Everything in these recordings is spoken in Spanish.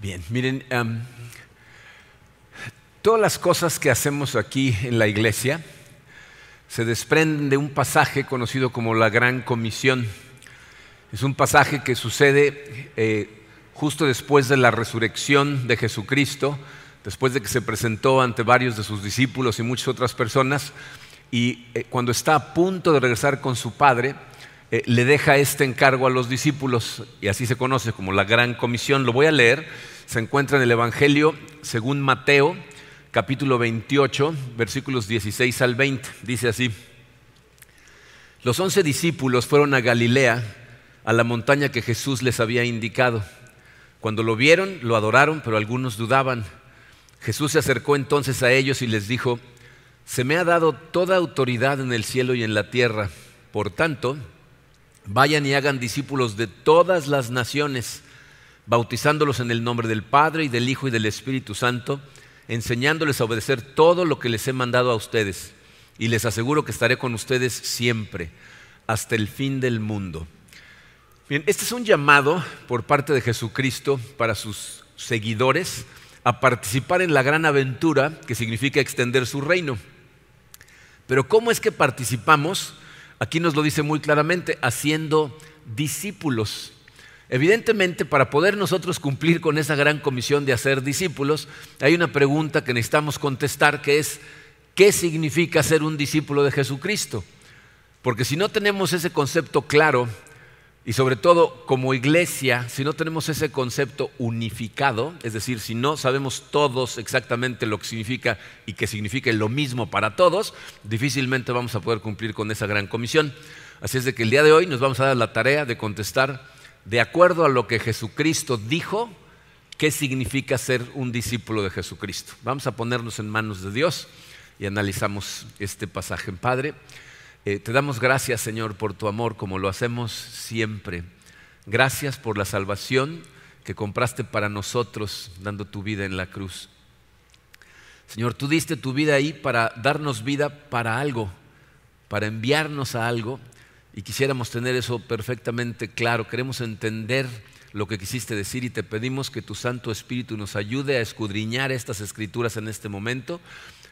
Bien, miren, todas las cosas que hacemos aquí en la iglesia se desprenden de un pasaje conocido como la Gran Comisión. Es un pasaje que sucede eh, justo después de la resurrección de Jesucristo, después de que se presentó ante varios de sus discípulos y muchas otras personas, y eh, cuando está a punto de regresar con su Padre, eh, le deja este encargo a los discípulos, y así se conoce como la Gran Comisión. Lo voy a leer, se encuentra en el Evangelio según Mateo, capítulo 28, versículos 16 al 20. Dice así, los once discípulos fueron a Galilea, a la montaña que Jesús les había indicado. Cuando lo vieron, lo adoraron, pero algunos dudaban. Jesús se acercó entonces a ellos y les dijo, se me ha dado toda autoridad en el cielo y en la tierra. Por tanto, Vayan y hagan discípulos de todas las naciones, bautizándolos en el nombre del Padre y del Hijo y del Espíritu Santo, enseñándoles a obedecer todo lo que les he mandado a ustedes. Y les aseguro que estaré con ustedes siempre, hasta el fin del mundo. Bien, este es un llamado por parte de Jesucristo para sus seguidores a participar en la gran aventura que significa extender su reino. Pero ¿cómo es que participamos? Aquí nos lo dice muy claramente, haciendo discípulos. Evidentemente, para poder nosotros cumplir con esa gran comisión de hacer discípulos, hay una pregunta que necesitamos contestar que es, ¿qué significa ser un discípulo de Jesucristo? Porque si no tenemos ese concepto claro, y sobre todo como iglesia, si no tenemos ese concepto unificado, es decir, si no sabemos todos exactamente lo que significa y que significa lo mismo para todos, difícilmente vamos a poder cumplir con esa gran comisión. Así es de que el día de hoy nos vamos a dar la tarea de contestar de acuerdo a lo que Jesucristo dijo, qué significa ser un discípulo de Jesucristo. Vamos a ponernos en manos de Dios y analizamos este pasaje. Padre, eh, te damos gracias, Señor, por tu amor como lo hacemos siempre. Gracias por la salvación que compraste para nosotros dando tu vida en la cruz. Señor, tú diste tu vida ahí para darnos vida para algo, para enviarnos a algo y quisiéramos tener eso perfectamente claro. Queremos entender lo que quisiste decir y te pedimos que tu Santo Espíritu nos ayude a escudriñar estas escrituras en este momento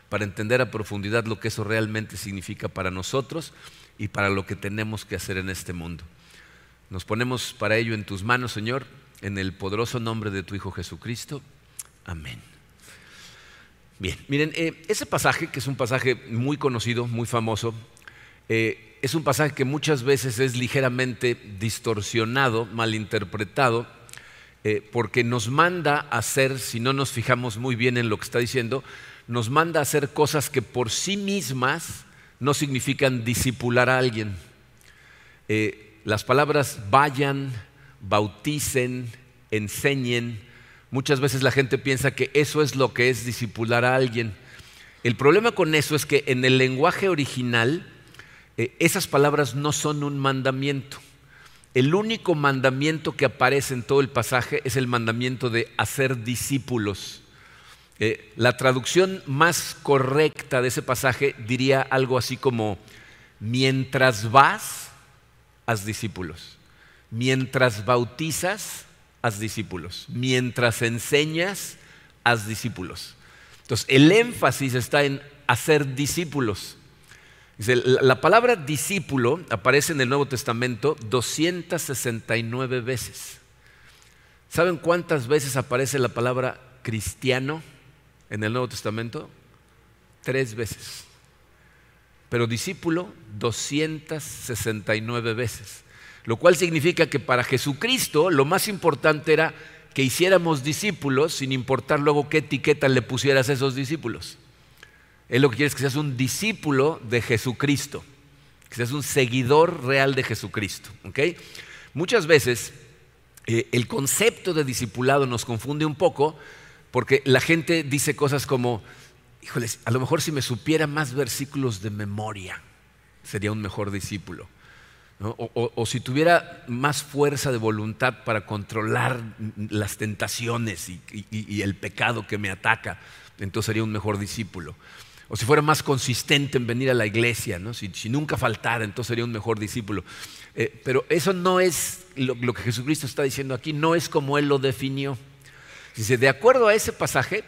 para entender a profundidad lo que eso realmente significa para nosotros y para lo que tenemos que hacer en este mundo. Nos ponemos para ello en tus manos, Señor, en el poderoso nombre de tu Hijo Jesucristo. Amén. Bien, miren, eh, ese pasaje, que es un pasaje muy conocido, muy famoso, eh, es un pasaje que muchas veces es ligeramente distorsionado, malinterpretado, eh, porque nos manda a hacer, si no nos fijamos muy bien en lo que está diciendo, nos manda a hacer cosas que por sí mismas no significan disipular a alguien. Eh, las palabras vayan, bauticen, enseñen, muchas veces la gente piensa que eso es lo que es disipular a alguien. El problema con eso es que en el lenguaje original eh, esas palabras no son un mandamiento. El único mandamiento que aparece en todo el pasaje es el mandamiento de hacer discípulos. Eh, la traducción más correcta de ese pasaje diría algo así como, mientras vas, haz discípulos. Mientras bautizas, haz discípulos. Mientras enseñas, haz discípulos. Entonces, el énfasis está en hacer discípulos. La palabra discípulo aparece en el Nuevo Testamento 269 veces. ¿Saben cuántas veces aparece la palabra cristiano? en el Nuevo Testamento? Tres veces. Pero discípulo 269 veces. Lo cual significa que para Jesucristo lo más importante era que hiciéramos discípulos sin importar luego qué etiqueta le pusieras a esos discípulos. Él lo que quiere es que seas un discípulo de Jesucristo, que seas un seguidor real de Jesucristo. Muchas veces eh, el concepto de discipulado nos confunde un poco porque la gente dice cosas como, híjoles, a lo mejor si me supiera más versículos de memoria, sería un mejor discípulo. O, si tuviera más fuerza de voluntad para controlar las tentaciones y, el pecado que me ataca, entonces sería un mejor discípulo. O si fuera más consistente en venir a la iglesia, si, nunca faltara, entonces sería un mejor discípulo. Eh, pero eso no es lo que Jesucristo está diciendo aquí, no es como Él lo definió. Dice, de acuerdo a ese pasaje,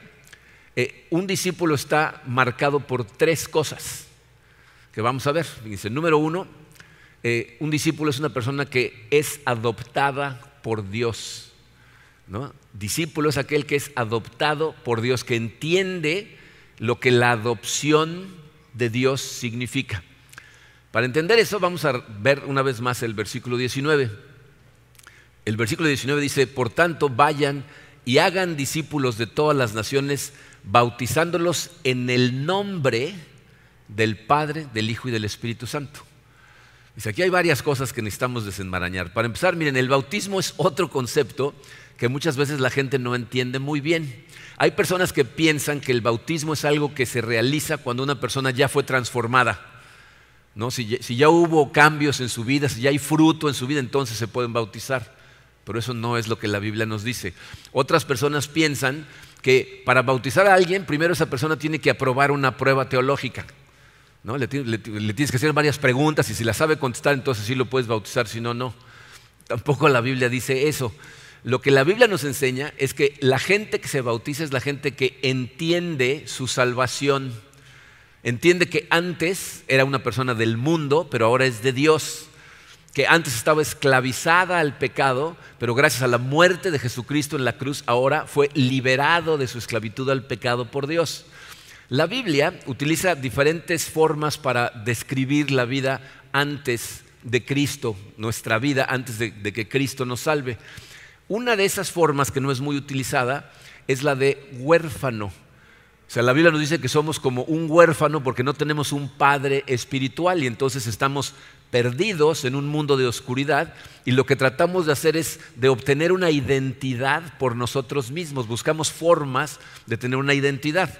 eh, un discípulo está marcado por tres cosas que vamos a ver. Dice, número uno, eh, un discípulo es una persona que es adoptada por Dios. ¿no? Discípulo es aquel que es adoptado por Dios, que entiende lo que la adopción de Dios significa. Para entender eso vamos a ver una vez más el versículo 19. El versículo 19 dice, por tanto, vayan y hagan discípulos de todas las naciones, bautizándolos en el nombre del Padre, del Hijo y del Espíritu Santo. Dice, aquí hay varias cosas que necesitamos desenmarañar. Para empezar, miren, el bautismo es otro concepto que muchas veces la gente no entiende muy bien. Hay personas que piensan que el bautismo es algo que se realiza cuando una persona ya fue transformada. ¿no? Si, ya hubo cambios en su vida, si ya hay fruto en su vida, entonces se pueden bautizar. Pero eso no es lo que la Biblia nos dice. Otras personas piensan que para bautizar a alguien, primero esa persona tiene que aprobar una prueba teológica. ¿no? Le, tienes que hacer varias preguntas y si la sabe contestar, entonces sí lo puedes bautizar, si no, no. Tampoco la Biblia dice eso. Lo que la Biblia nos enseña es que la gente que se bautiza es la gente que entiende su salvación. Entiende que antes era una persona del mundo, pero ahora es de Dios. Que antes estaba esclavizada al pecado, pero gracias a la muerte de Jesucristo en la cruz, ahora fue liberado de su esclavitud al pecado por Dios. La Biblia utiliza diferentes formas para describir la vida antes de Cristo, nuestra vida antes de, que Cristo nos salve. Una de esas formas que no es muy utilizada es la de huérfano. O sea, la Biblia nos dice que somos como un huérfano porque no tenemos un padre espiritual y entonces estamos perdidos en un mundo de oscuridad y lo que tratamos de hacer es de obtener una identidad por nosotros mismos. Buscamos formas de tener una identidad.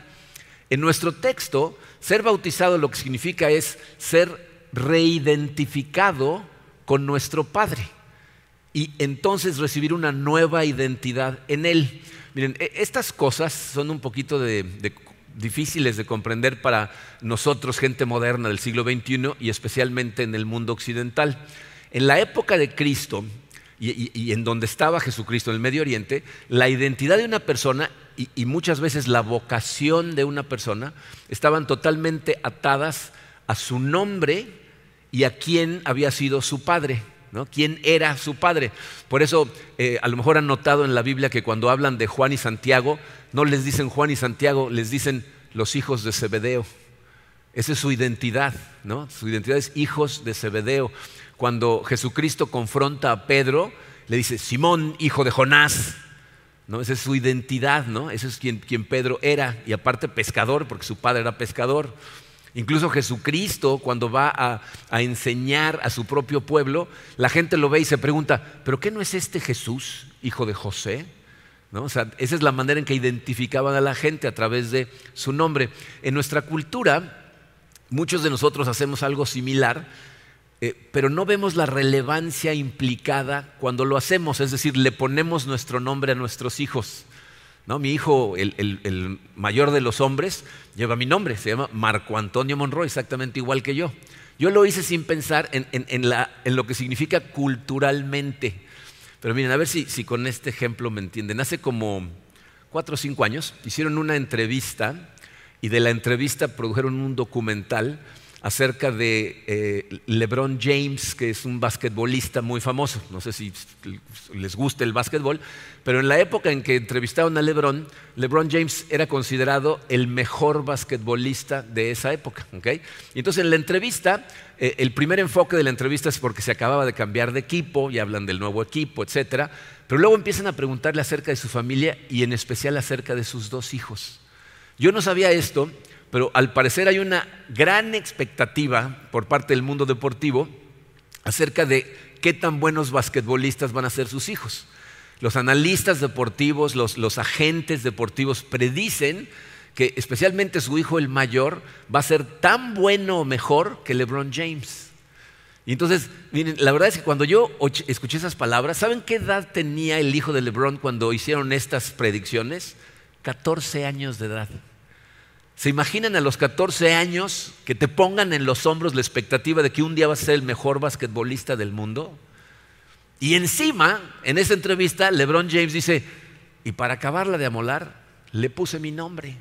En nuestro texto, ser bautizado lo que significa es ser reidentificado con nuestro Padre y entonces recibir una nueva identidad en Él. Miren, e, estas cosas son un poquito difíciles de comprender para nosotros, gente moderna del siglo XXI y especialmente en el mundo occidental. En la época de Cristo y, y en donde estaba Jesucristo en el Medio Oriente, la identidad de una persona y, muchas veces la vocación de una persona estaban totalmente atadas a su nombre y a quién había sido su padre. ¿No? ¿Quién era su padre? Por eso, eh, a lo mejor han notado en la Biblia que cuando hablan de Juan y Santiago, no les dicen Juan y Santiago, les dicen los hijos de Zebedeo. Esa es su identidad, ¿no? Su identidad es hijos de Zebedeo. Cuando Jesucristo confronta a Pedro, le dice, Simón, hijo de Jonás, ¿no? Esa es su identidad, ¿no? Ese es quien, Pedro era, y aparte pescador, porque su padre era pescador. Incluso Jesucristo, cuando va a, enseñar a su propio pueblo, la gente lo ve y se pregunta, ¿pero qué no es este Jesús, hijo de José? ¿No? Esa es la manera en que identificaban a la gente a través de su nombre. En nuestra cultura, muchos de nosotros hacemos algo similar, eh, pero no vemos la relevancia implicada cuando lo hacemos, es decir, le ponemos nuestro nombre a nuestros hijos. ¿No? Mi hijo, el, mayor de los hombres, lleva mi nombre, se llama Marco Antonio Monroy, exactamente igual que yo. Yo lo hice sin pensar en, lo que significa culturalmente. Pero miren, a ver si, si con este ejemplo me entienden. Hace como cuatro o cinco años hicieron una entrevista y de la entrevista produjeron un documental acerca de eh, LeBron James, que es un basquetbolista muy famoso. No sé si les gusta el básquetbol, pero en la época en que entrevistaron a LeBron, LeBron James era considerado el mejor basquetbolista de esa época. Y entonces en la entrevista, eh, el primer enfoque de la entrevista es porque se acababa de cambiar de equipo y hablan del nuevo equipo, etc. Pero luego empiezan a preguntarle acerca de su familia y en especial acerca de sus dos hijos. Yo no sabía esto pero al parecer hay una gran expectativa por parte del mundo deportivo acerca de qué tan buenos basquetbolistas van a ser sus hijos. Los analistas deportivos, los, agentes deportivos predicen que especialmente su hijo el mayor va a ser tan bueno o mejor que LeBron James. Y entonces, miren, la verdad es que cuando yo escuché esas palabras, ¿saben qué edad tenía el hijo de LeBron cuando hicieron estas predicciones? 14 años de edad. ¿Se imaginan a los 14 años que te pongan en los hombros la expectativa de que un día vas a ser el mejor basquetbolista del mundo? Y encima, en esa entrevista, LeBron James dice, y para acabarla de amolar, le puse mi nombre.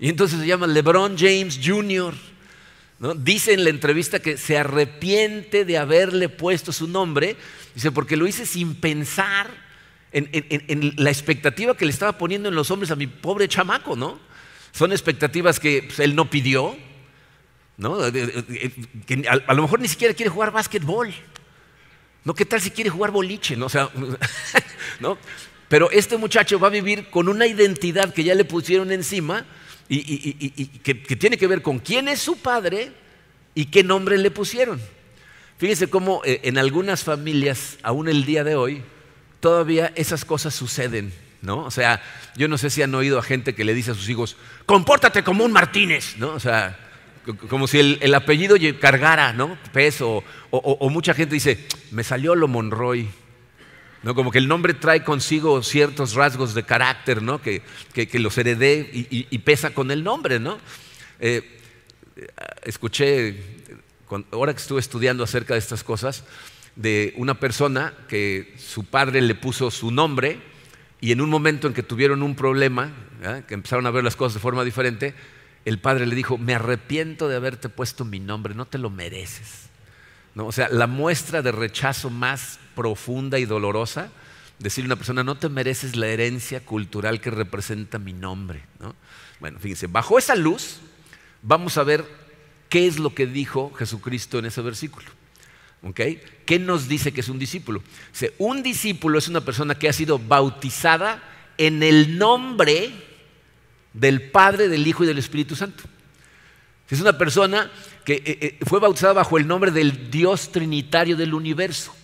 Y entonces se llama LeBron James Jr. Dice en la entrevista que se arrepiente de haberle puesto su nombre, dice, porque lo hice sin pensar en, la expectativa que le estaba poniendo en los hombres a mi pobre chamaco, ¿no? Son expectativas que pues, él no pidió, ¿no? Que a, lo mejor ni siquiera quiere jugar básquetbol. ¿No? ¿Qué tal si quiere jugar boliche? ¿no? Sea, ¿no? Pero este muchacho va a vivir con una identidad que ya le pusieron encima y, que, tiene que ver con quién es su padre y qué nombre le pusieron. Fíjense cómo eh, en algunas familias, aún el día de hoy, todavía esas cosas suceden, ¿no? O sea, yo no sé si han oído a gente que le dice a sus hijos, compórtate como un Martínez, ¿no? O sea, como si el, apellido cargara, ¿no? Peso. O, mucha gente dice, me salió lo Monroy. ¿no? Como que el nombre trae consigo ciertos rasgos de carácter, ¿no? que, los heredé y, pesa con el nombre. ¿no? Eh, escuché, ahora que estuve estudiando acerca de estas cosas, de una persona que su padre le puso su nombre y en un momento en que tuvieron un problema, que empezaron a ver las cosas de forma diferente, el padre le dijo, me arrepiento de haberte puesto mi nombre, no te lo mereces. ¿No? O sea, la muestra de rechazo más profunda y dolorosa, decirle a una persona, no te mereces la herencia cultural que representa mi nombre. Bueno, fíjense, bajo esa luz vamos a ver qué es lo que dijo Jesucristo en ese versículo. ¿Qué nos dice que es un discípulo? un discípulo es una persona que ha sido bautizada en el nombre del Padre, del Hijo y del Espíritu Santo. Es una persona que eh, eh, fue bautizada bajo el nombre del Dios Trinitario del universo.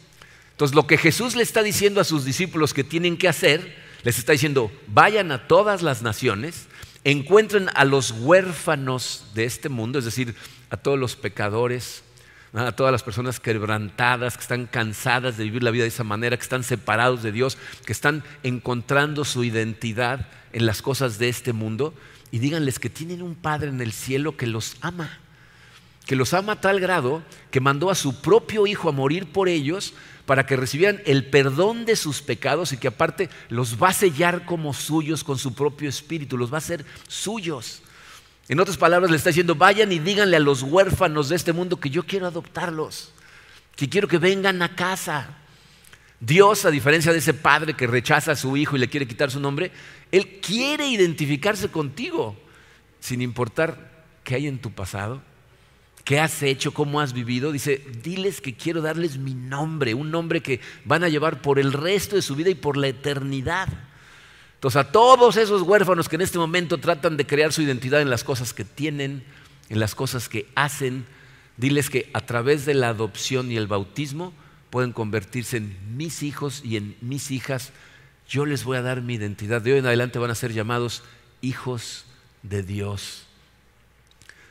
Entonces, lo que Jesús le está diciendo a sus discípulos que tienen que hacer, les está diciendo, vayan a todas las naciones, encuentren a los huérfanos de este mundo, es decir, a todos los pecadores, a todas las personas quebrantadas, que están cansadas de vivir la vida de esa manera, que están separados de Dios, que están encontrando su identidad en las cosas de este mundo, y díganles que tienen un Padre en el cielo que los ama, que los ama a tal grado que mandó a su propio Hijo a morir por ellos para que recibieran el perdón de sus pecados y que aparte los va a sellar como suyos con su propio espíritu, los va a hacer suyos. En otras palabras, le está diciendo, vayan y díganle a los huérfanos de este mundo que yo quiero adoptarlos, que quiero que vengan a casa. Dios, a diferencia de ese padre que rechaza a su hijo y le quiere quitar su nombre, Él quiere identificarse contigo, sin importar qué hay en tu pasado, qué has hecho, cómo has vivido. Dice, diles que quiero darles mi nombre, un nombre que van a llevar por el resto de su vida y por la eternidad. Entonces a todos esos huérfanos que en este momento tratan de crear su identidad en las cosas que tienen, en las cosas que hacen, diles que a través de la adopción y el bautismo pueden convertirse en mis hijos y en mis hijas. Yo les voy a dar mi identidad. De hoy en adelante van a ser llamados hijos de Dios.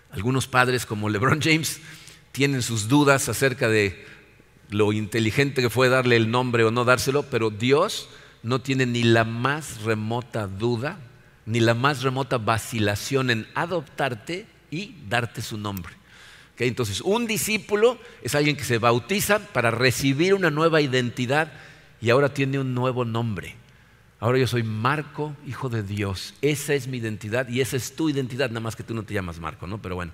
Algunos padres como LeBron James tienen sus dudas acerca de lo inteligente que fue darle el nombre o no dárselo, pero Dios no tiene ni la más remota duda, ni la más remota vacilación en adoptarte y darte su nombre. Entonces, un discípulo es alguien que se bautiza para recibir una nueva identidad y ahora tiene un nuevo nombre. Ahora yo soy Marco, hijo de Dios. Esa es mi identidad y esa es tu identidad, nada más que tú no te llamas Marco, ¿no? Pero bueno,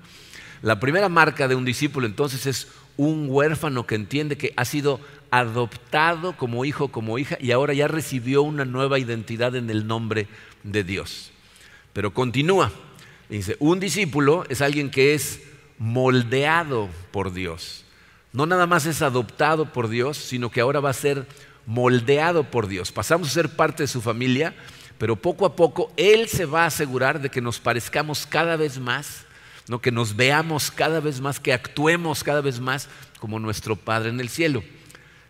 la primera marca de un discípulo entonces es un huérfano que entiende que ha sido adoptado como hijo, como hija, y ahora ya recibió una nueva identidad en el nombre de Dios. Pero continúa. Dice, un discípulo es alguien que es moldeado por Dios. No nada más es adoptado por Dios, sino que ahora va a ser moldeado por Dios. Pasamos a ser parte de su familia, pero poco a poco Él se va a asegurar de que nos parezcamos cada vez más, ¿no? que nos veamos cada vez más, que actuemos cada vez más como nuestro Padre en el cielo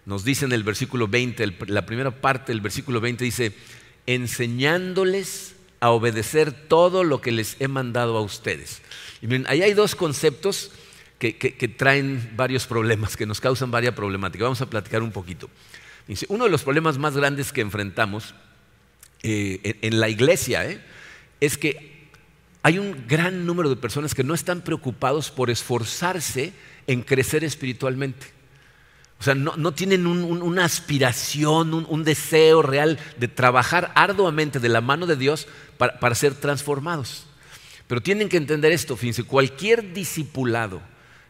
nos dice en el versículo 20, la primera parte del versículo 20 dice, enseñándoles a obedecer todo lo que les he mandado a ustedes. Y miren, ahí hay dos conceptos que, traen varios problemas, que nos causan varias problemáticas. Vamos a platicar un poquito. Uno de los problemas más grandes que enfrentamos eh, en, la iglesia eh, es que hay un gran número de personas que no están preocupados por esforzarse en crecer espiritualmente. O sea, no, tienen una aspiración, un, deseo real de trabajar arduamente de la mano de Dios para, para ser transformados. Pero tienen que entender esto, fíjense, cualquier discipulado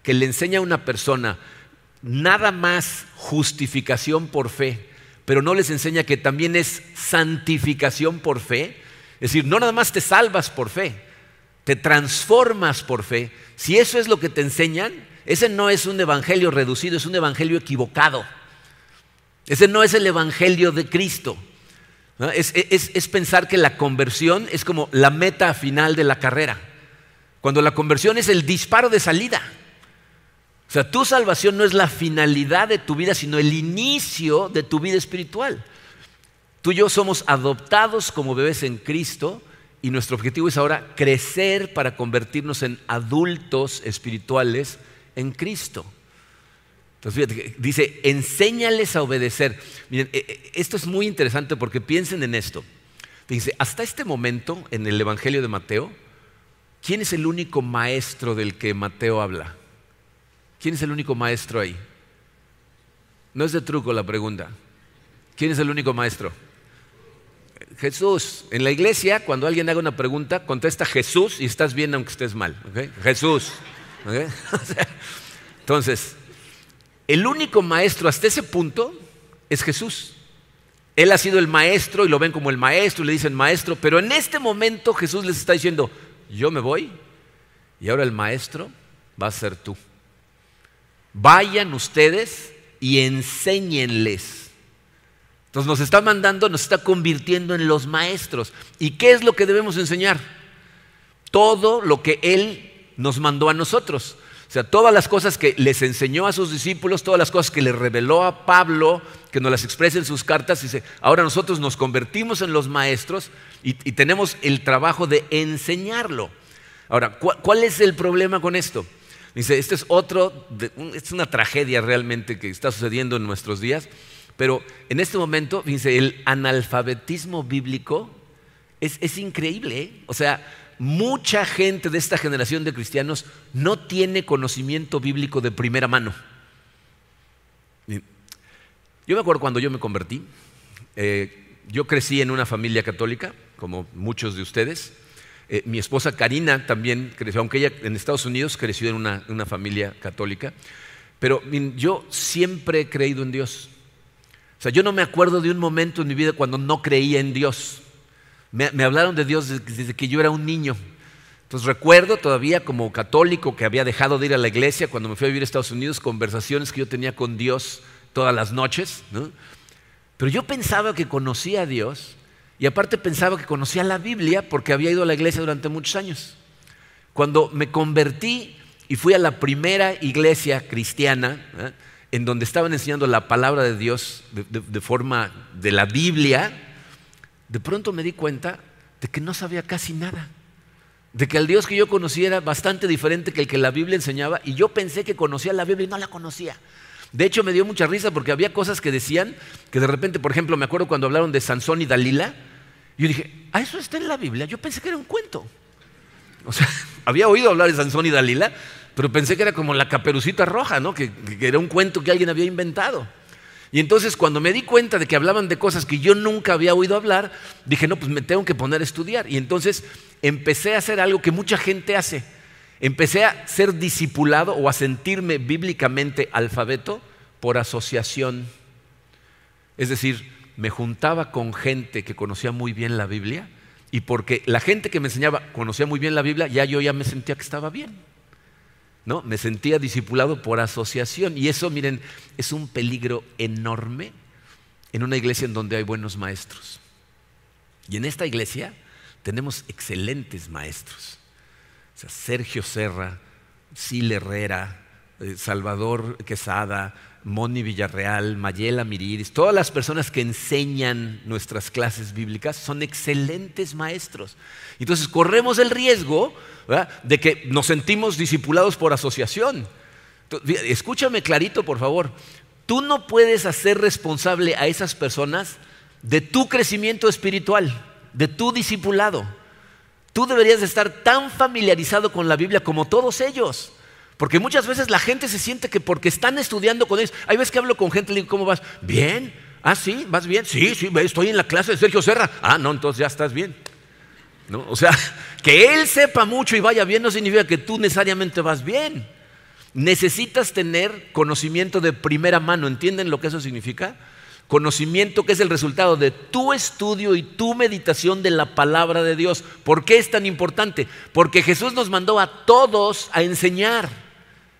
que le enseña a una persona nada más justificación por fe, pero no les enseña que también es santificación por fe, es decir, no nada más te salvas por fe, te transformas por fe. Si eso es lo que te enseñan, ese no es un evangelio reducido, es un evangelio equivocado. Ese no es el evangelio de Cristo. Es, es, pensar que la conversión es como la meta final de la carrera. Cuando la conversión es el disparo de salida. O sea, tu salvación no es la finalidad de tu vida, sino el inicio de tu vida espiritual. Tú y yo somos adoptados como bebés en Cristo y nuestro objetivo es ahora crecer para convertirnos en adultos espirituales en Cristo. Entonces, fíjate, dice, enséñales a obedecer. Miren, e, e, esto es muy interesante porque piensen en esto. Dice, hasta este momento en el Evangelio de Mateo, ¿quién es el único maestro del que Mateo habla? ¿Quién es el único maestro ahí? No es de truco la pregunta. ¿Quién es el único maestro? Jesús. En la iglesia, cuando alguien haga una pregunta, contesta Jesús y estás bien aunque estés mal. Jesús. Entonces, el único maestro hasta ese punto es Jesús. Él ha sido el maestro y lo ven como el maestro y le dicen maestro, pero en este momento Jesús les está diciendo, yo me voy y ahora el maestro va a ser tú. Vayan ustedes y enséñenles. Entonces nos está mandando, nos está convirtiendo en los maestros. ¿Y qué es lo que debemos enseñar? Todo lo que Él nos mandó a nosotros. O sea, todas las cosas que les enseñó a sus discípulos, todas las cosas que le reveló a Pablo, que nos las expresa en sus cartas, dice, ahora nosotros nos convertimos en los maestros y, tenemos el trabajo de enseñarlo. Ahora, ¿cuál es el problema con esto? Dice, este es otro, es una tragedia realmente que está sucediendo en nuestros días, pero en este momento, dice, el analfabetismo bíblico es, increíble. ¿eh? O sea, mucha gente de esta generación de cristianos no tiene conocimiento bíblico de primera mano. Yo me acuerdo cuando yo me convertí, eh, yo crecí en una familia católica, como muchos de ustedes. Eh, mi esposa Karina también creció, aunque ella en Estados Unidos creció en una, familia católica. Pero yo siempre he creído en Dios. O sea, yo no me acuerdo de un momento en mi vida cuando no creía en Dios. Me, hablaron de Dios desde, que yo era un niño. Entonces recuerdo todavía como católico que había dejado de ir a la iglesia cuando me fui a vivir a Estados Unidos, conversaciones que yo tenía con Dios todas las noches. Pero yo pensaba que conocía a Dios y aparte pensaba que conocía la Biblia porque había ido a la iglesia durante muchos años. Cuando me convertí y fui a la primera iglesia cristiana, en donde estaban enseñando la palabra de Dios de forma de la Biblia, de pronto me di cuenta de que no sabía casi nada. De que el Dios que yo conocía era bastante diferente que el que la Biblia enseñaba y yo pensé que conocía la Biblia y no la conocía. De hecho, me dio mucha risa porque había cosas que decían que de repente, por ejemplo, me acuerdo cuando hablaron de Sansón y Dalila, yo dije, ¿ah, eso está en la Biblia? Yo pensé que era un cuento. O sea, había oído hablar de Sansón y Dalila, pero pensé que era como la caperucita roja, ¿no? que era un cuento que alguien había inventado. Y entonces cuando me di cuenta de que hablaban de cosas que yo nunca había oído hablar, dije, no, pues me tengo que poner a estudiar. Y entonces empecé a hacer algo que mucha gente hace. Empecé a ser discipulado o a sentirme bíblicamente alfabeto por asociación. Es decir, me juntaba con gente que conocía muy bien la Biblia y porque la gente que me enseñaba conocía muy bien la Biblia, ya yo ya me sentía que estaba bien. ¿No? Me sentía discipulado por asociación. Y eso, miren, es un peligro enorme en una iglesia en donde hay buenos maestros. Y en esta iglesia tenemos excelentes maestros. Sergio Serra, Sil Herrera, eh, Salvador Quesada, Moni Villarreal, Mayela Miriris, todas las personas que enseñan nuestras clases bíblicas son excelentes maestros. Entonces corremos el riesgo de que nos sentimos discipulados por asociación. Escúchame clarito, por favor. Tú no puedes hacer responsable a esas personas de tu crecimiento espiritual, de tu discipulado. Tú deberías estar tan familiarizado con la Biblia como todos ellos. Porque muchas veces la gente se siente que porque están estudiando con ellos, hay veces que hablo con gente y le digo, ¿cómo vas? Bien. Ah, sí, ¿vas bien? Sí, sí, estoy en la clase de Sergio Serra. Ah, no, entonces ya estás bien. ¿No? O sea, que él sepa mucho y vaya bien no significa que tú necesariamente vas bien. Necesitas tener conocimiento de primera mano. ¿Entienden lo que eso significa? Conocimiento que es el resultado de tu estudio y tu meditación de la palabra de Dios. ¿Por qué es tan importante? Porque Jesús nos mandó a todos a enseñar.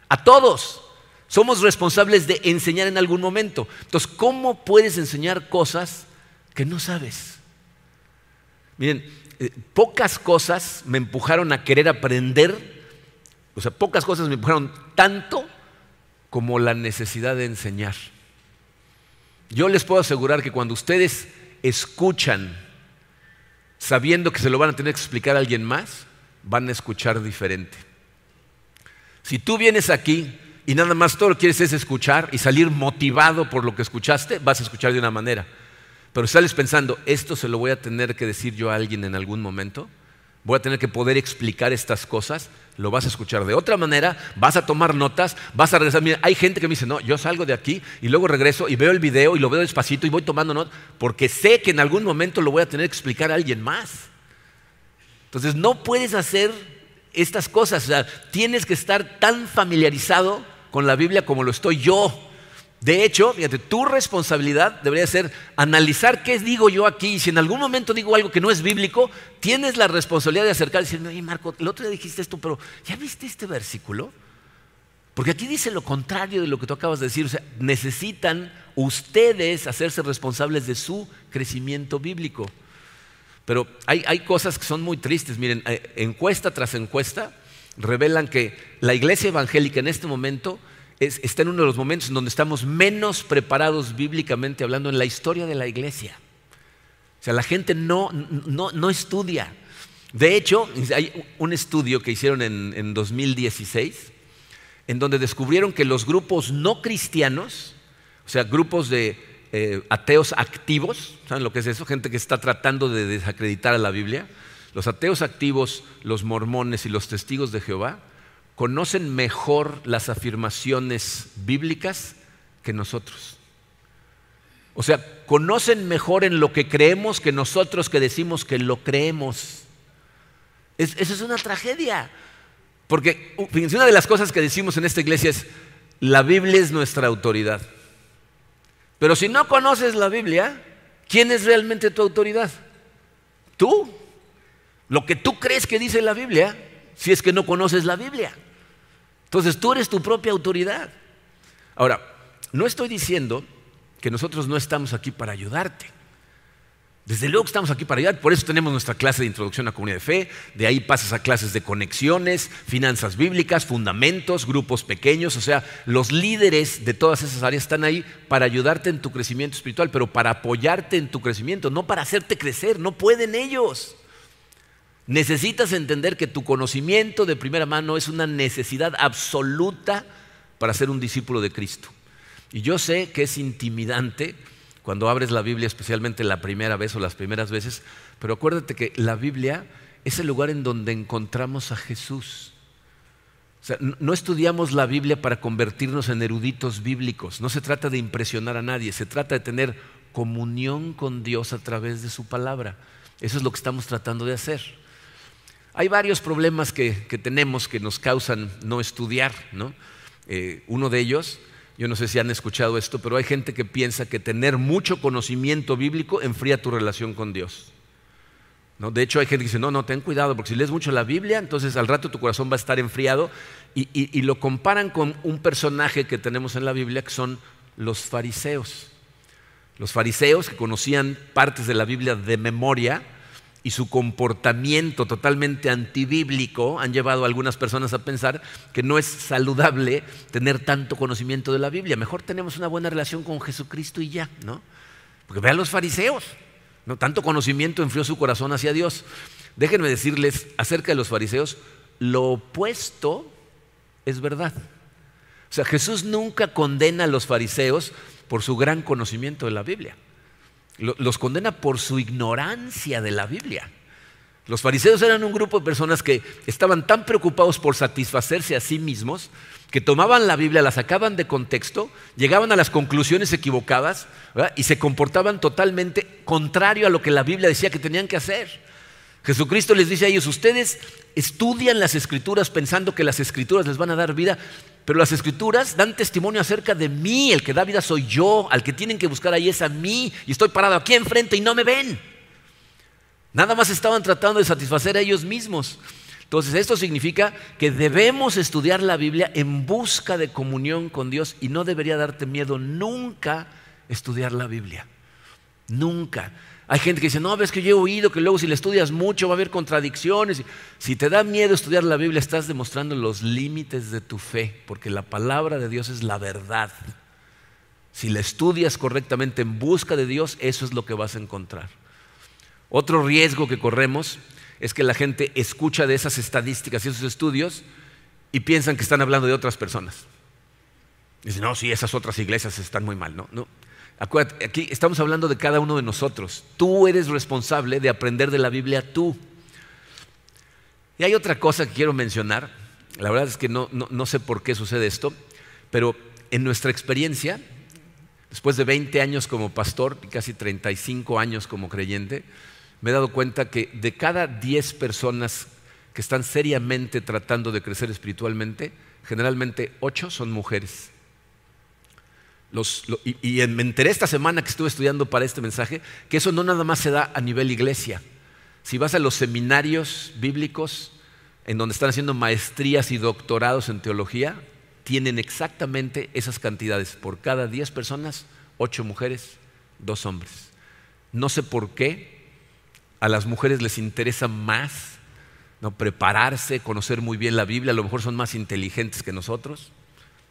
A todos. Somos responsables de enseñar en algún momento. Entonces, ¿cómo puedes enseñar cosas que no sabes? Miren, eh, pocas cosas me empujaron a querer aprender, o sea, pocas cosas me empujaron tanto como la necesidad de enseñar. Yo les puedo asegurar que cuando ustedes escuchan sabiendo que se lo van a tener que explicar a alguien más, van a escuchar diferente. Si tú vienes aquí y nada más todo lo que quieres es escuchar y salir motivado por lo que escuchaste, vas a escuchar de una manera. Pero sales pensando, esto se lo voy a tener que decir yo a alguien en algún momento, voy a tener que poder explicar estas cosas, lo vas a escuchar de otra manera, vas a tomar notas, vas a regresar. Mira, hay gente que me dice, no, yo salgo de aquí y luego regreso y veo el video y lo veo despacito y voy tomando notas, porque sé que en algún momento lo voy a tener que explicar a alguien más. Entonces no puedes hacer estas cosas, o sea, tienes que estar tan familiarizado con la Biblia como lo estoy yo. De hecho, fíjate, tu responsabilidad debería ser analizar qué digo yo aquí. Y si en algún momento digo algo que no es bíblico, tienes la responsabilidad de acercar y decir, oye Marco, el otro día dijiste esto, pero ¿ya viste este versículo? Porque aquí dice lo contrario de lo que tú acabas de decir. O sea, necesitan ustedes hacerse responsables de su crecimiento bíblico. Pero hay, hay cosas que son muy tristes. Miren, eh, encuesta tras encuesta revelan que la iglesia evangélica en este momento está en uno de los momentos en donde estamos menos preparados bíblicamente hablando en la historia de la iglesia. O sea, la gente no, no, estudia. De hecho, hay un estudio que hicieron en, 2016 en donde descubrieron que los grupos no cristianos, o sea, grupos de eh, ateos activos, ¿saben lo que es eso? Gente que está tratando de desacreditar a la Biblia. Los ateos activos, los mormones y los testigos de Jehová conocen mejor las afirmaciones bíblicas que nosotros. O sea, conocen mejor en lo que creemos que nosotros que decimos que lo creemos. Es, eso es una tragedia. Porque fíjense, una de las cosas que decimos en esta iglesia es, la Biblia es nuestra autoridad. Pero si no conoces la Biblia, ¿quién es realmente tu autoridad? Tú. Lo que tú crees que dice la Biblia, si es que no conoces la Biblia. Entonces tú eres tu propia autoridad. Ahora, no estoy diciendo que nosotros no estamos aquí para ayudarte. Desde luego estamos aquí para ayudar, por eso tenemos nuestra clase de introducción a comunidad de fe, de ahí pasas a clases de conexiones, finanzas bíblicas, fundamentos, grupos pequeños, o sea, los líderes de todas esas áreas están ahí para ayudarte en tu crecimiento espiritual, pero para apoyarte en tu crecimiento, no para hacerte crecer, no pueden ellos. Necesitas entender que tu conocimiento de primera mano es una necesidad absoluta para ser un discípulo de Cristo. Y yo sé que es intimidante cuando abres la Biblia, especialmente la primera vez o las primeras veces, pero acuérdate que la Biblia es el lugar en donde encontramos a Jesús. O sea, no estudiamos la Biblia para convertirnos en eruditos bíblicos, no se trata de impresionar a nadie, se trata de tener comunión con Dios a través de su palabra. Eso es lo que estamos tratando de hacer. Hay varios problemas que, tenemos que nos causan no estudiar. ¿no? Eh, uno de ellos, yo no sé si han escuchado esto, pero hay gente que piensa que tener mucho conocimiento bíblico enfría tu relación con Dios. ¿No? De hecho, hay gente que dice, no, no, ten cuidado, porque si lees mucho la Biblia, entonces al rato tu corazón va a estar enfriado. Y, y lo comparan con un personaje que tenemos en la Biblia, que son los fariseos. Los fariseos que conocían partes de la Biblia de memoria, y su comportamiento totalmente antibíblico han llevado a algunas personas a pensar que no es saludable tener tanto conocimiento de la Biblia. Mejor tenemos una buena relación con Jesucristo y ya, ¿no? Porque vean los fariseos, ¿no? Tanto conocimiento enfrió su corazón hacia Dios. Déjenme decirles acerca de los fariseos, lo opuesto es verdad. O sea, Jesús nunca condena a los fariseos por su gran conocimiento de la Biblia. Los condena por su ignorancia de la Biblia. Los fariseos eran un grupo de personas que estaban tan preocupados por satisfacerse a sí mismos que tomaban la Biblia, la sacaban de contexto, llegaban a las conclusiones equivocadas y se comportaban totalmente contrario a lo que la Biblia decía que tenían que hacer. Jesucristo les dice a ellos, ustedes estudian las escrituras pensando que las escrituras les van a dar vida, pero las escrituras dan testimonio acerca de mí, el que da vida soy yo, al que tienen que buscar ahí es a mí, y estoy parado aquí enfrente y no me ven. Nada más estaban tratando de satisfacer a ellos mismos. Entonces, esto significa que debemos estudiar la Biblia en busca de comunión con Dios y no debería darte miedo nunca estudiar la Biblia. Nunca. Hay gente que dice, no, ves que yo he oído que luego si le estudias mucho va a haber contradicciones. Si te da miedo estudiar la Biblia, estás demostrando los límites de tu fe, porque la palabra de Dios es la verdad. Si la estudias correctamente en busca de Dios, eso es lo que vas a encontrar. Otro riesgo que corremos es que la gente escucha de esas estadísticas y esos estudios y piensan que están hablando de otras personas. Dicen, no, sí, esas otras iglesias están muy mal. No, no. Acuérdate, aquí estamos hablando de cada uno de nosotros. Tú eres responsable de aprender de la Biblia tú. Y hay otra cosa que quiero mencionar. La verdad es que no, no sé por qué sucede esto, pero en nuestra experiencia, después de 20 años como pastor y casi 35 años como creyente, me he dado cuenta que de cada 10 personas que están seriamente tratando de crecer espiritualmente, generalmente 8 son mujeres y, me enteré esta semana que estuve estudiando para este mensaje que eso no nada más se da a nivel iglesia. Si vas a los seminarios bíblicos en donde están haciendo maestrías y doctorados en teología, tienen exactamente esas cantidades. Por cada 10 personas, 8 mujeres, 2 hombres. No sé por qué a las mujeres les interesa más ¿no? prepararse, conocer muy bien la Biblia, a lo mejor son más inteligentes que nosotros.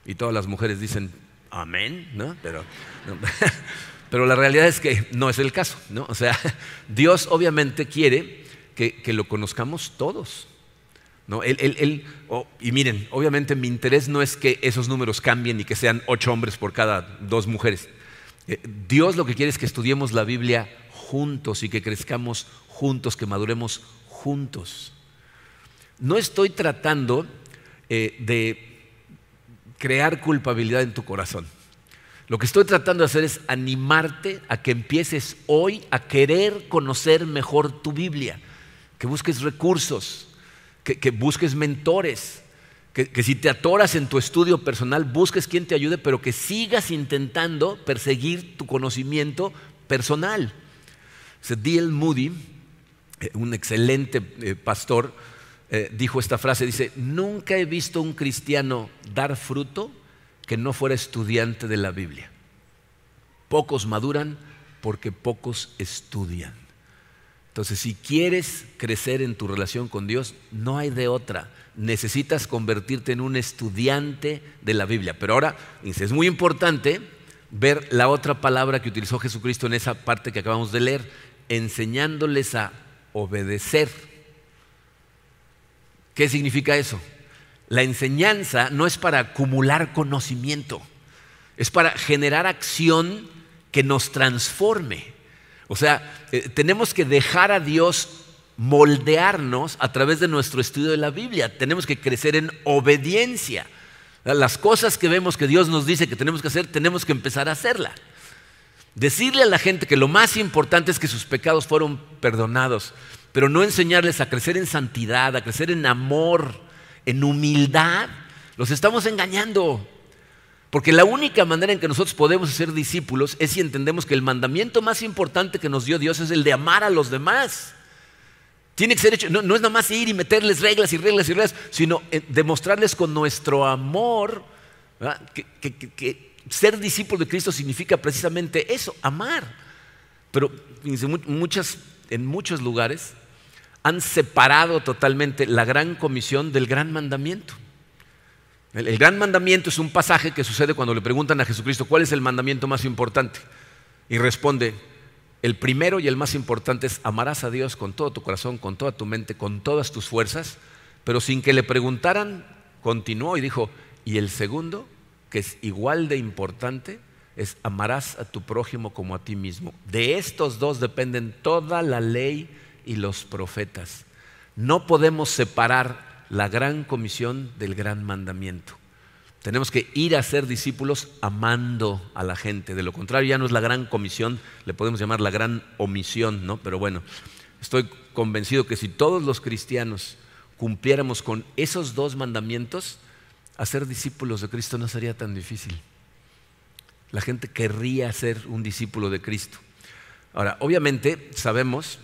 Y todas las mujeres dicen, amén, ¿no? Pero, pero la realidad es que no es el caso, ¿no? O sea, Dios obviamente quiere que, lo conozcamos todos. ¿no? y miren, obviamente mi interés no es que esos números cambien y que sean ocho hombres por cada dos mujeres. Eh, Dios lo que quiere es que estudiemos la Biblia juntos y que crezcamos juntos, que maduremos juntos. No estoy tratando eh, de crear culpabilidad en tu corazón. Lo que estoy tratando de hacer es animarte a que empieces hoy a querer conocer mejor tu Biblia, que busques recursos, que, busques mentores, que, que, si te atoras en tu estudio personal, busques quien te ayude, pero que sigas intentando perseguir tu conocimiento personal. D.L. Moody, eh, un excelente eh, pastor, eh, dijo esta frase, dice, nunca he visto un cristiano dar fruto que no fuera estudiante de la Biblia. Pocos maduran porque pocos estudian. Entonces, si quieres crecer en tu relación con Dios, no hay de otra. Necesitas convertirte en un estudiante de la Biblia. Pero ahora, es muy importante ver la otra palabra que utilizó Jesucristo en esa parte que acabamos de leer, enseñándoles a obedecer ¿Qué significa eso? La enseñanza no es para acumular conocimiento, es para generar acción que nos transforme. O sea, eh, tenemos que dejar a Dios moldearnos a través de nuestro estudio de la Biblia. Tenemos que crecer en obediencia. Las cosas que vemos que Dios nos dice que tenemos que hacer, tenemos que empezar a hacerla. Decirle a la gente que lo más importante es que sus pecados fueron perdonados pero no enseñarles a crecer en santidad, a crecer en amor, en humildad, los estamos engañando. Porque la única manera en que nosotros podemos ser discípulos es si entendemos que el mandamiento más importante que nos dio Dios es el de amar a los demás. Tiene que ser hecho, no, es nada más ir y meterles reglas y reglas y reglas, sino eh, demostrarles con nuestro amor que, ser discípulo de Cristo significa precisamente eso, amar. Pero en muchos lugares han separado totalmente la gran comisión del gran mandamiento. El, gran mandamiento es un pasaje que sucede cuando le preguntan a Jesucristo cuál es el mandamiento más importante. Y responde, el primero y el más importante es amarás a Dios con todo tu corazón, con toda tu mente, con todas tus fuerzas. Pero sin que le preguntaran, continuó y dijo, y el segundo, que es igual de importante, es amarás a tu prójimo como a ti mismo. De estos dos dependen toda la ley y los profetas. No podemos separar la gran comisión del gran mandamiento. Tenemos que ir a ser discípulos amando a la gente. De lo contrario, ya no es la gran comisión, le podemos llamar la gran omisión, ¿no? Pero bueno, estoy convencido que si todos los cristianos cumpliéramos con esos dos mandamientos, hacer discípulos de Cristo no sería tan difícil. La gente querría ser un discípulo de Cristo. Ahora, obviamente sabemos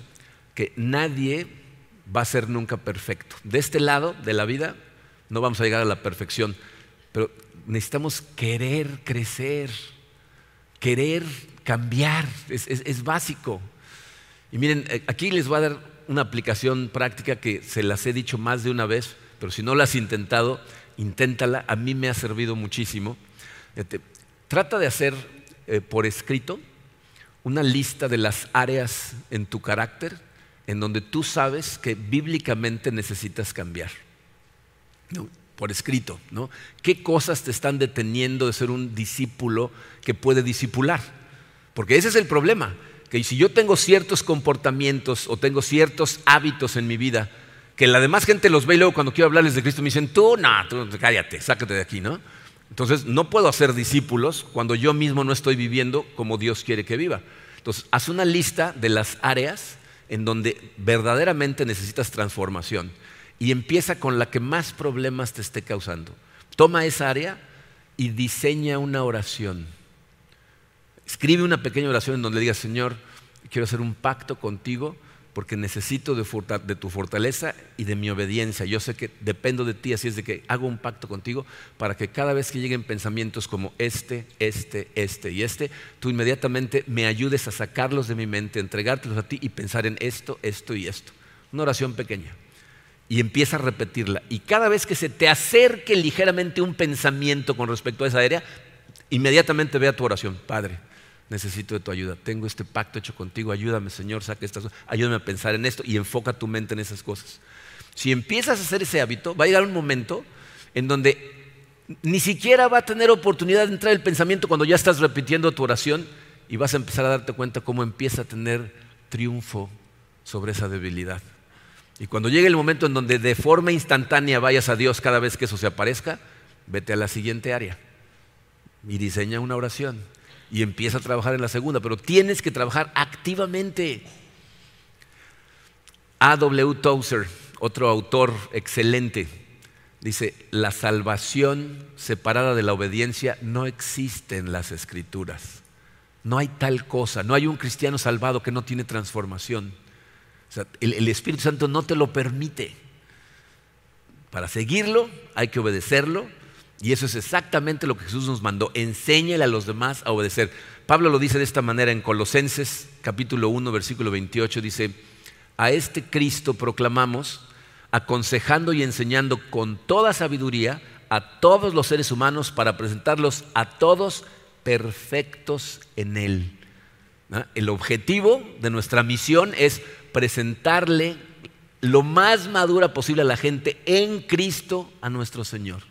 que nadie va a ser nunca perfecto. De este lado de la vida no vamos a llegar a la perfección, pero necesitamos querer crecer, querer cambiar, es, es básico. Y miren, eh, aquí les voy a dar una aplicación práctica que se las he dicho más de una vez, pero si no la has intentado, inténtala, a mí me ha servido muchísimo. Trata de hacer eh, por escrito una lista de las áreas en tu carácter en donde tú sabes que bíblicamente necesitas cambiar. Por escrito, ¿no? ¿Qué cosas te están deteniendo de ser un discípulo que puede discipular? Porque ese es el problema, que si yo tengo ciertos comportamientos o tengo ciertos hábitos en mi vida, que la demás gente los ve y luego cuando quiero hablarles de Cristo me dicen, tú, no, tú cállate, sácate de aquí, ¿no? Entonces no puedo hacer discípulos cuando yo mismo no estoy viviendo como Dios quiere que viva. Entonces, haz una lista de las áreas en donde verdaderamente necesitas transformación y empieza con la que más problemas te esté causando. Toma esa área y diseña una oración. Escribe una pequeña oración en donde digas, Señor, quiero hacer un pacto contigo porque necesito de, tu fortaleza y de mi obediencia. Yo sé que dependo de ti, así es de que hago un pacto contigo para que cada vez que lleguen pensamientos como este, este, este y este, tú inmediatamente me ayudes a sacarlos de mi mente, entregártelos a ti y pensar en esto, esto y esto. Una oración pequeña. Y empieza a repetirla. Y cada vez que se te acerque ligeramente un pensamiento con respecto a esa área, inmediatamente vea tu oración. Padre, necesito de tu ayuda. Tengo este pacto hecho contigo, ayúdame Señor, saque estas cosas, ayúdame a pensar en esto y enfoca tu mente en esas cosas. Si empiezas a hacer ese hábito, va a llegar un momento en donde ni siquiera va a tener oportunidad de entrar el pensamiento cuando ya estás repitiendo tu oración y vas a empezar a darte cuenta cómo empieza a tener triunfo sobre esa debilidad. Y cuando llegue el momento en donde de forma instantánea vayas a Dios cada vez que eso se aparezca, vete a la siguiente área y diseña una oración y empieza a trabajar en la segunda, pero tienes que trabajar activamente. A.W. Tozer, otro autor excelente, dice, la salvación separada de la obediencia no existe en las escrituras. No hay tal cosa, no hay un cristiano salvado que no tiene transformación. el Espíritu Santo no te lo permite. Para seguirlo hay que obedecerlo y eso es exactamente lo que Jesús nos mandó. Enséñale a los demás a obedecer. Pablo lo dice de esta manera en Colosenses capítulo 1 versículo 28. Dice, a este Cristo proclamamos, aconsejando y enseñando con toda sabiduría a todos los seres humanos para presentarlos a todos perfectos en Él. El objetivo de nuestra misión es presentarle lo más madura posible a la gente en Cristo a nuestro Señor.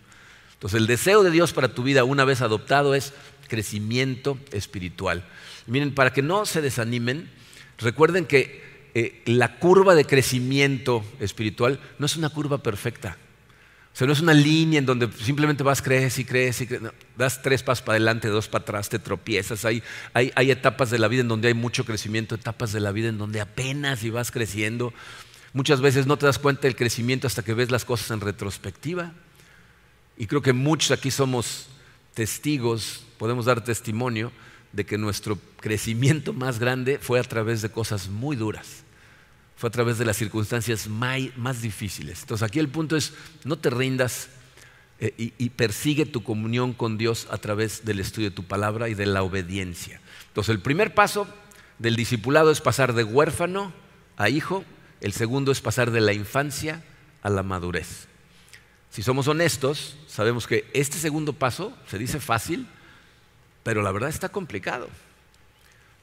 Entonces el deseo de Dios para tu vida una vez adoptado es crecimiento espiritual. miren, para que no se desanimen, recuerden que eh, la curva de crecimiento espiritual no es una curva perfecta. O sea, no es una línea en donde simplemente vas, crees y crees y crees. das tres pasos para adelante, dos para atrás, te tropiezas. Hay, hay, hay etapas de la vida en donde hay mucho crecimiento, etapas de la vida en donde apenas y vas creciendo. Muchas veces no te das cuenta del crecimiento hasta que ves las cosas en retrospectiva. Y creo que muchos aquí somos testigos, podemos dar testimonio de que nuestro crecimiento más grande fue a través de cosas muy duras, fue a través de las circunstancias más difíciles. Entonces aquí el punto es, no te rindas eh, y, y persigue tu comunión con Dios a través del estudio de tu palabra y de la obediencia. Entonces el primer paso del discipulado es pasar de huérfano a hijo, el segundo es pasar de la infancia a la madurez. Si somos honestos, sabemos que este segundo paso se dice fácil, pero la verdad está complicado.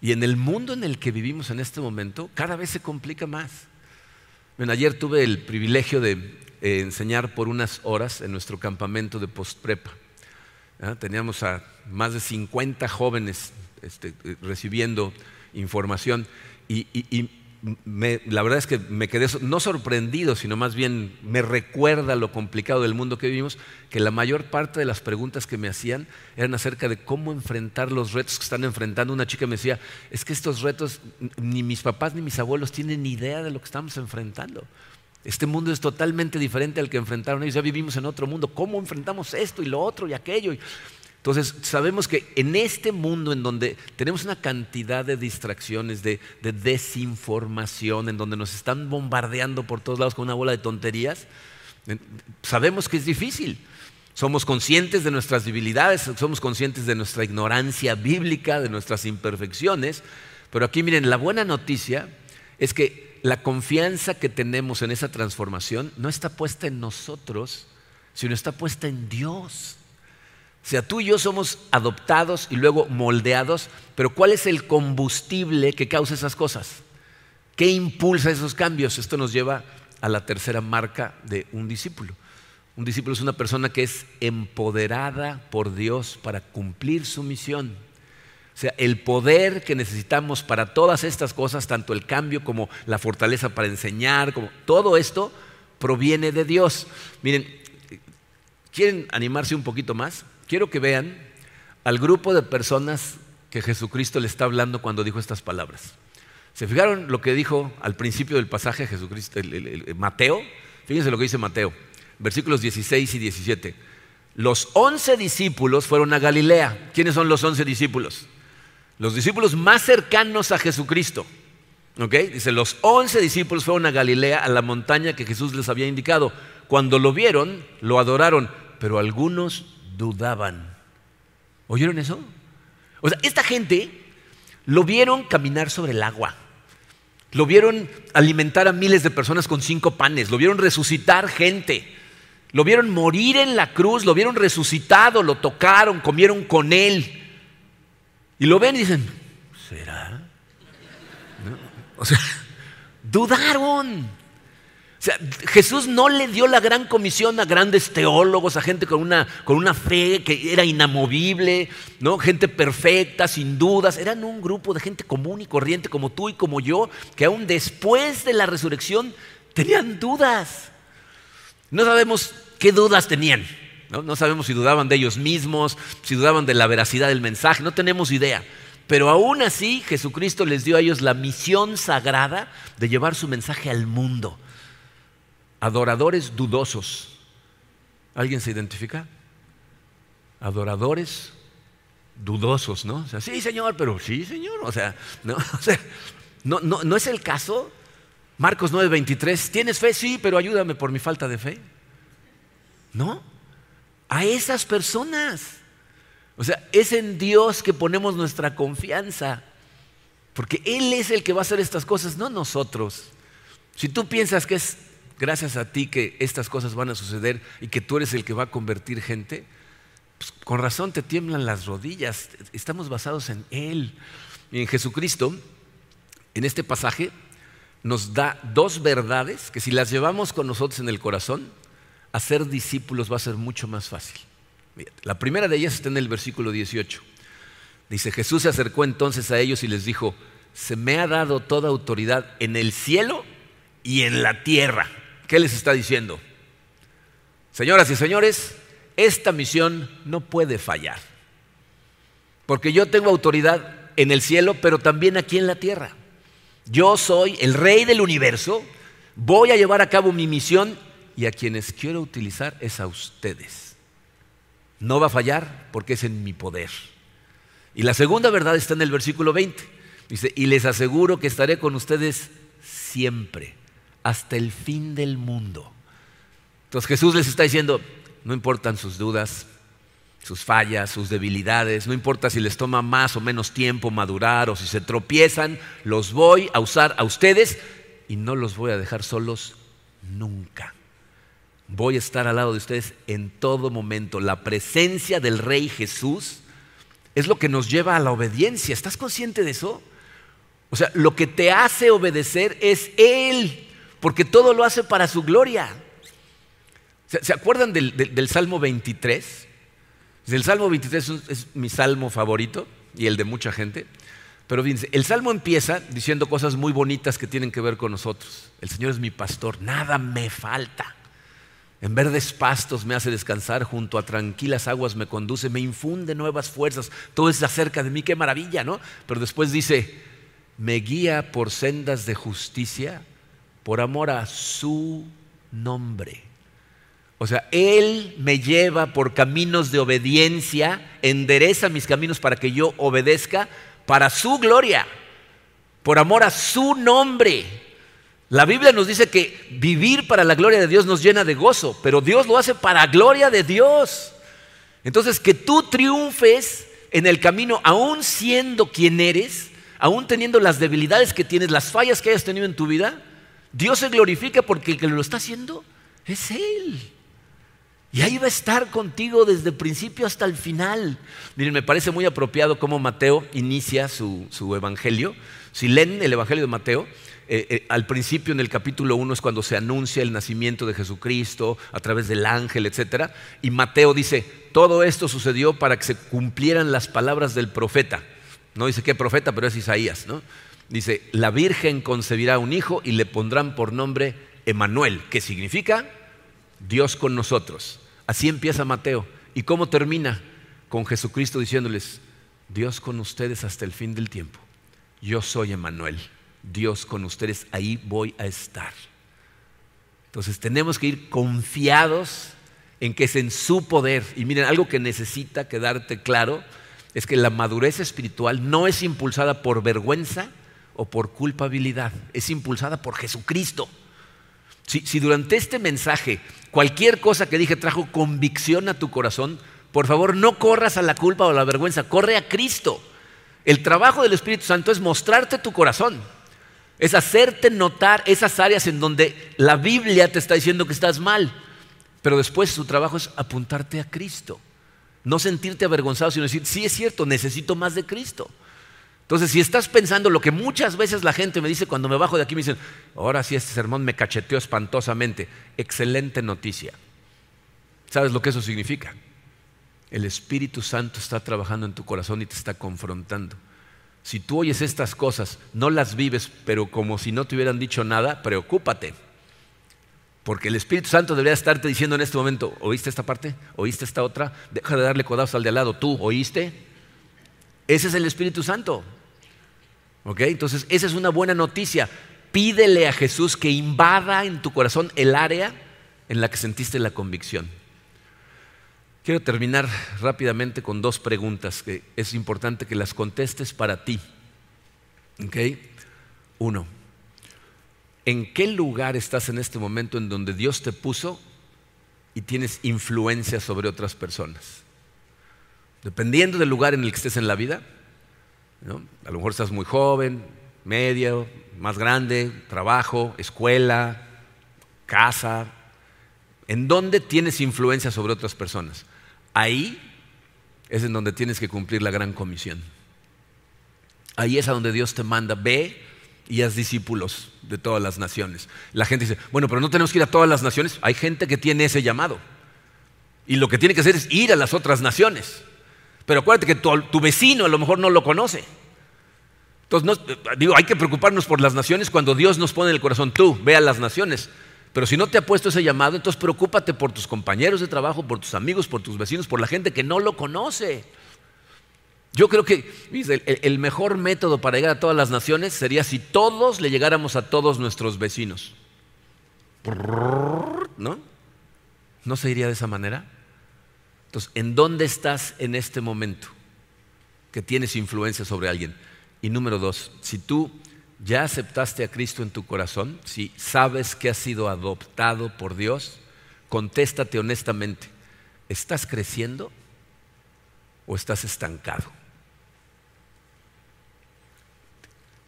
Y en el mundo en el que vivimos en este momento, cada vez se complica más. ayer tuve el privilegio de eh, enseñar por unas horas en nuestro campamento de postprepa. Teníamos a más de 50 jóvenes este, eh, recibiendo información y, la verdad es que me quedé no sorprendido, sino más bien me recuerda lo complicado del mundo que vivimos, que la mayor parte de las preguntas que me hacían eran acerca de cómo enfrentar los retos que están enfrentando. Una chica me decía, es que estos retos ni mis papás ni mis abuelos tienen ni idea de lo que estamos enfrentando. Este mundo es totalmente diferente al que enfrentaron ellos. Ya vivimos en otro mundo. ¿Cómo enfrentamos esto y lo otro y aquello? Entonces, sabemos que en este mundo en donde tenemos una cantidad de distracciones, de, desinformación, en donde nos están bombardeando por todos lados con una bola de tonterías, sabemos que es difícil. Somos conscientes de nuestras debilidades, somos conscientes de nuestra ignorancia bíblica, de nuestras imperfecciones, pero aquí miren, la buena noticia es que la confianza que tenemos en esa transformación no está puesta en nosotros, sino está puesta en Dios. O sea, tú y yo somos adoptados y luego moldeados, pero ¿cuál es el combustible que causa esas cosas? ¿Qué impulsa esos cambios? Esto nos lleva a la tercera marca de un discípulo. Un discípulo es una persona que es empoderada por Dios para cumplir su misión. O sea, el poder que necesitamos para todas estas cosas, tanto el cambio como la fortaleza para enseñar, como todo esto proviene de Dios. Miren, ¿quieren animarse un poquito más? Quiero que vean al grupo de personas que Jesucristo le está hablando cuando dijo estas palabras. ¿Se fijaron lo que dijo al principio del pasaje Jesucristo, Mateo? Fíjense lo que dice Mateo, versículos 16 y 17. Los once discípulos fueron a Galilea. ¿Quiénes son los once discípulos? Los discípulos más cercanos a Jesucristo. ¿Ok? Dice, los once discípulos fueron a Galilea, a la montaña que Jesús les había indicado. Cuando lo vieron, lo adoraron, pero algunos dudaban. ¿Oyeron eso? O sea, esta gente lo vieron caminar sobre el agua. Lo vieron alimentar a miles de personas con cinco panes. Lo vieron resucitar gente. Lo vieron morir en la cruz. Lo vieron resucitado. Lo tocaron. Comieron con él. Y lo ven y dicen, ¿será? O sea, dudaron. Jesús no le dio la gran comisión a grandes teólogos, a gente con una, fe que era inamovible, ¿no? gente perfecta, sin dudas. Eran un grupo de gente común y corriente como tú y como yo, que aún después de la resurrección tenían dudas. No sabemos qué dudas tenían. ¿no? no sabemos si dudaban de ellos mismos, si dudaban de la veracidad del mensaje, no tenemos idea. Pero aún así Jesucristo les dio a ellos la misión sagrada de llevar su mensaje al mundo adoradores dudosos. ¿Alguien se identifica? Adoradores dudosos, ¿no? O sea, sí, Señor, pero sí, Señor. O sea, no, no, no, no es el caso. Marcos 9:23, ¿tienes fe? Sí, pero ayúdame por mi falta de fe. ¿No? A esas personas. O sea, es en Dios que ponemos nuestra confianza. Porque Él es el que va a hacer estas cosas, no nosotros. Si tú piensas que es gracias a ti que estas cosas van a suceder y que tú eres el que va a convertir gente, pues, con razón te tiemblan las rodillas. Estamos basados en Él. Y en Jesucristo, en este pasaje, nos da dos verdades que si las llevamos con nosotros en el corazón, hacer discípulos va a ser mucho más fácil. La primera de ellas está en el versículo 18. Dice, Jesús se acercó entonces a ellos y les dijo, se me ha dado toda autoridad en el cielo y en la tierra. ¿Qué les está diciendo? Señoras y señores, esta misión no puede fallar. Porque yo tengo autoridad en el cielo, pero también aquí en la tierra. Yo soy el rey del universo, voy a llevar a cabo mi misión y a quienes quiero utilizar es a ustedes. No va a fallar porque es en mi poder. Y la segunda verdad está en el versículo 20. Dice, y les aseguro que estaré con ustedes siempre hasta el fin del mundo. Entonces Jesús les está diciendo, no importan sus dudas, sus fallas, sus debilidades, no importa si les toma más o menos tiempo madurar o si se tropiezan, los voy a usar a ustedes y no los voy a dejar solos nunca. Voy a estar al lado de ustedes en todo momento. La presencia del Rey Jesús es lo que nos lleva a la obediencia. ¿Estás consciente de eso? O sea, lo que te hace obedecer es Él porque todo lo hace para su gloria. ¿Se, acuerdan del, Salmo 23? El Salmo 23 es, mi salmo favorito y el de mucha gente, Pero fíjense, el salmo empieza diciendo cosas muy bonitas que tienen que ver con nosotros. El Señor es mi pastor, nada me falta. En verdes pastos me hace descansar, junto a tranquilas aguas me conduce, me infunde nuevas fuerzas. Todo es acerca de mí, qué maravilla, ¿no? Pero después dice, me guía por sendas de justicia por amor a su nombre. O sea, Él me lleva por caminos de obediencia, endereza mis caminos para que yo obedezca para su gloria, por amor a su nombre. La Biblia nos dice que vivir para la gloria de Dios nos llena de gozo, pero Dios lo hace para gloria de Dios. Entonces, que tú triunfes en el camino, aún siendo quien eres, aún teniendo las debilidades que tienes, las fallas que hayas tenido en tu vida, Dios se glorifica porque el que lo está haciendo es Él. Y ahí va a estar contigo desde el principio hasta el final. Miren, me parece muy apropiado cómo Mateo inicia su, evangelio. Si leen el evangelio de Mateo, eh, eh, al principio en el capítulo 1 es cuando se anuncia el nacimiento de Jesucristo a través del ángel, etc. Y Mateo dice, todo esto sucedió para que se cumplieran las palabras del profeta. No dice qué profeta, pero es Isaías. ¿no? Dice, la Virgen concebirá un hijo y le pondrán por nombre Emanuel, que significa Dios con nosotros. Así empieza Mateo. ¿Y cómo termina? Con Jesucristo diciéndoles, Dios con ustedes hasta el fin del tiempo. Yo soy Emanuel. Dios con ustedes, ahí voy a estar. Entonces tenemos que ir confiados en que es en su poder. Y miren, algo que necesita quedarte claro es que la madurez espiritual no es impulsada por vergüenza o por culpabilidad, es impulsada por Jesucristo. Si, durante este mensaje cualquier cosa que dije trajo convicción a tu corazón, por favor no corras a la culpa o a la vergüenza, corre a Cristo. El trabajo del Espíritu Santo es mostrarte tu corazón, es hacerte notar esas áreas en donde la Biblia te está diciendo que estás mal, pero después su trabajo es apuntarte a Cristo. No sentirte avergonzado, sino decir, sí es cierto, necesito más de Cristo. Entonces, si estás pensando lo que muchas veces la gente me dice cuando me bajo de aquí, me dicen, ahora sí este sermón me cacheteó espantosamente, excelente noticia. ¿Sabes lo que eso significa? El Espíritu Santo está trabajando en tu corazón y te está confrontando. Si tú oyes estas cosas, no las vives, pero como si no te hubieran dicho nada, preocúpate. Porque el Espíritu Santo debería estarte diciendo en este momento, ¿oíste esta parte? ¿Oíste esta otra? Deja de darle codazos al de al lado. ¿Tú oíste? Ese es el Espíritu Santo. Entonces, esa es una buena noticia. Pídele a Jesús que invada en tu corazón el área en la que sentiste la convicción. Quiero terminar rápidamente con dos preguntas que es importante que las contestes para ti. Uno, ¿en qué lugar estás en este momento en donde Dios te puso y tienes influencia sobre otras personas? Dependiendo del lugar en el que estés en la vida, a lo mejor estás muy joven, medio, más grande, trabajo, escuela, casa, en dónde tienes influencia sobre otras personas. Ahí es en donde tienes que cumplir la gran comisión. Ahí es a donde Dios te manda, ve y haz discípulos de todas las naciones. La gente dice, bueno, pero no tenemos que ir a todas las naciones. Hay gente que tiene ese llamado. Y lo que tiene que hacer es ir a las otras naciones. Pero acuérdate que tu, vecino a lo mejor no lo conoce. Entonces, digo, hay que preocuparnos por las naciones cuando Dios nos pone en el corazón, tú, ve a las naciones. Pero si no te ha puesto ese llamado, entonces preocúpate por tus compañeros de trabajo, por tus amigos, por tus vecinos, por la gente que no lo conoce. Yo creo que el, mejor método para llegar a todas las naciones sería si todos le llegáramos a todos nuestros vecinos. ¿No? ¿No se iría de esa manera? Entonces, ¿en dónde estás en este momento que tienes influencia sobre alguien? Y número dos, si tú ya aceptaste a Cristo en tu corazón, si sabes que has sido adoptado por Dios, contéstate honestamente, ¿estás creciendo o estás estancado?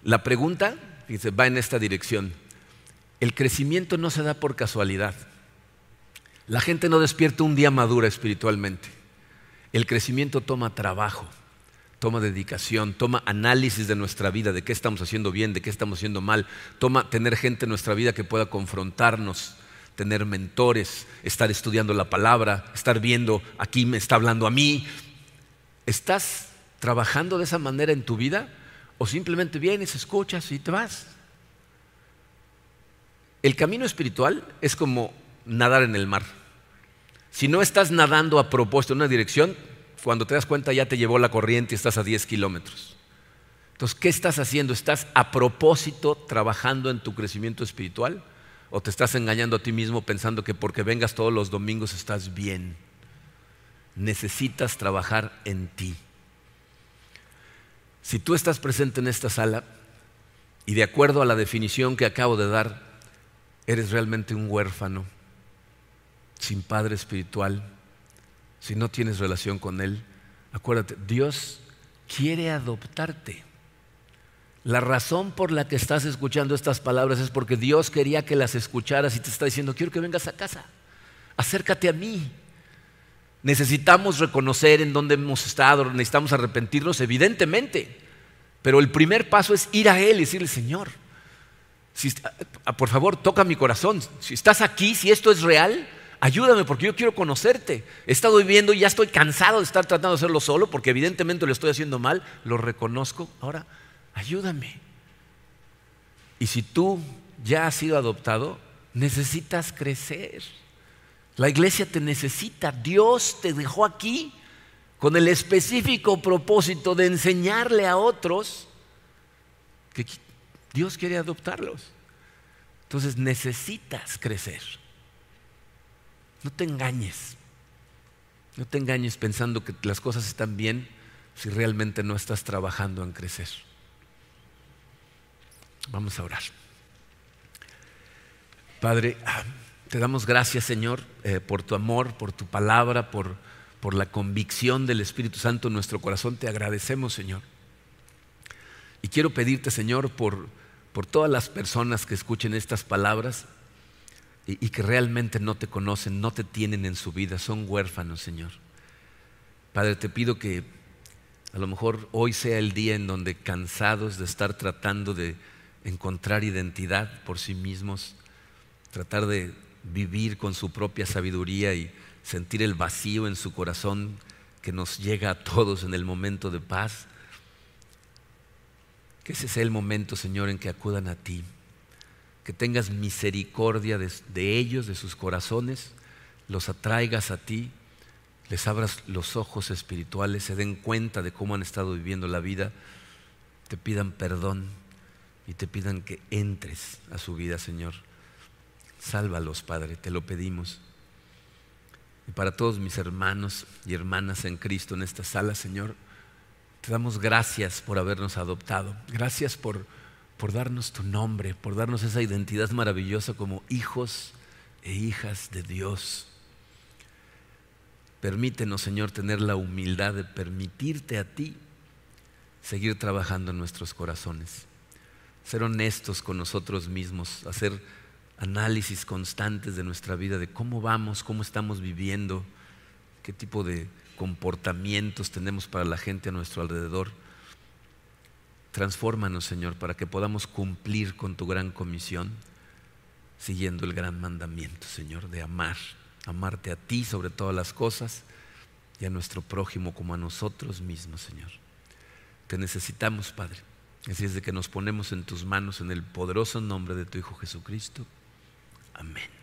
La pregunta va en esta dirección. El crecimiento no se da por casualidad. La gente no despierta un día madura espiritualmente. El crecimiento toma trabajo, toma dedicación, toma análisis de nuestra vida, de qué estamos haciendo bien, de qué estamos haciendo mal, toma tener gente en nuestra vida que pueda confrontarnos, tener mentores, estar estudiando la palabra, estar viendo, aquí me está hablando a mí. ¿Estás trabajando de esa manera en tu vida o simplemente vienes, escuchas y te vas. El camino espiritual es como nadar en el mar. Si no estás nadando a propósito en una dirección, cuando te das cuenta ya te llevó la corriente y estás a 10 kilómetros. Entonces, ¿qué estás haciendo? ¿Estás a propósito trabajando en tu crecimiento espiritual? ¿O te estás engañando a ti mismo pensando que porque vengas todos los domingos estás bien? Necesitas trabajar en ti. Si tú estás presente en esta sala y de acuerdo a la definición que acabo de dar, eres realmente un huérfano, sin padre espiritual, si no tienes relación con Él, acuérdate, Dios quiere adoptarte. La razón por la que estás escuchando estas palabras es porque Dios quería que las escucharas y te está diciendo, quiero que vengas a casa, acércate a mí. Necesitamos reconocer en dónde hemos estado, necesitamos arrepentirnos, evidentemente, pero el primer paso es ir a Él y decirle, Señor, ah, por favor, toca mi corazón. Si estás aquí, si esto es real, ayúdame porque yo quiero conocerte. He estado viviendo y ya estoy cansado de estar tratando de hacerlo solo porque evidentemente lo estoy haciendo mal, lo reconozco. Ahora, ayúdame. Y si tú ya has sido adoptado, necesitas crecer. La iglesia te necesita. Dios te dejó aquí con el específico propósito de enseñarle a otros que Dios quiere adoptarlos. Entonces necesitas crecer. No te engañes. No te engañes pensando que las cosas están bien si realmente no estás trabajando en crecer. Vamos a orar. Padre, te damos gracias, Señor, eh, por tu amor, por tu palabra, por, por la convicción del Espíritu Santo en nuestro corazón. Te agradecemos, Señor. Y quiero pedirte, Señor, por, por todas las personas que escuchen estas palabras y, que realmente no te conocen, no te tienen en su vida, son huérfanos, Señor. Padre, te pido que a lo mejor hoy sea el día en donde cansados de estar tratando de encontrar identidad por sí mismos, tratar de vivir con su propia sabiduría y sentir el vacío en su corazón que nos llega a todos en el momento de paz, que ese sea el momento, Señor, en que acudan a ti que tengas misericordia de, ellos, de sus corazones, los atraigas a ti, les abras los ojos espirituales, se den cuenta de cómo han estado viviendo la vida, te pidan perdón y te pidan que entres a su vida, Señor. Sálvalos, Padre, te lo pedimos. Y para todos mis hermanos y hermanas en Cristo en esta sala, Señor, te damos gracias por habernos adoptado. Gracias por por darnos tu nombre, por darnos esa identidad maravillosa como hijos e hijas de Dios. Permítenos, Señor, tener la humildad de permitirte a ti seguir trabajando en nuestros corazones, ser honestos con nosotros mismos, hacer análisis constantes de nuestra vida, de cómo vamos, cómo estamos viviendo, qué tipo de comportamientos tenemos para la gente a nuestro alrededor Transfórmanos, Señor, para que podamos cumplir con tu gran comisión, siguiendo el gran mandamiento, Señor, de amar, amarte a ti sobre todas las cosas y a nuestro prójimo como a nosotros mismos, Señor. Te necesitamos, Padre. Así es de que nos ponemos en tus manos en el poderoso nombre de tu Hijo Jesucristo. Amén.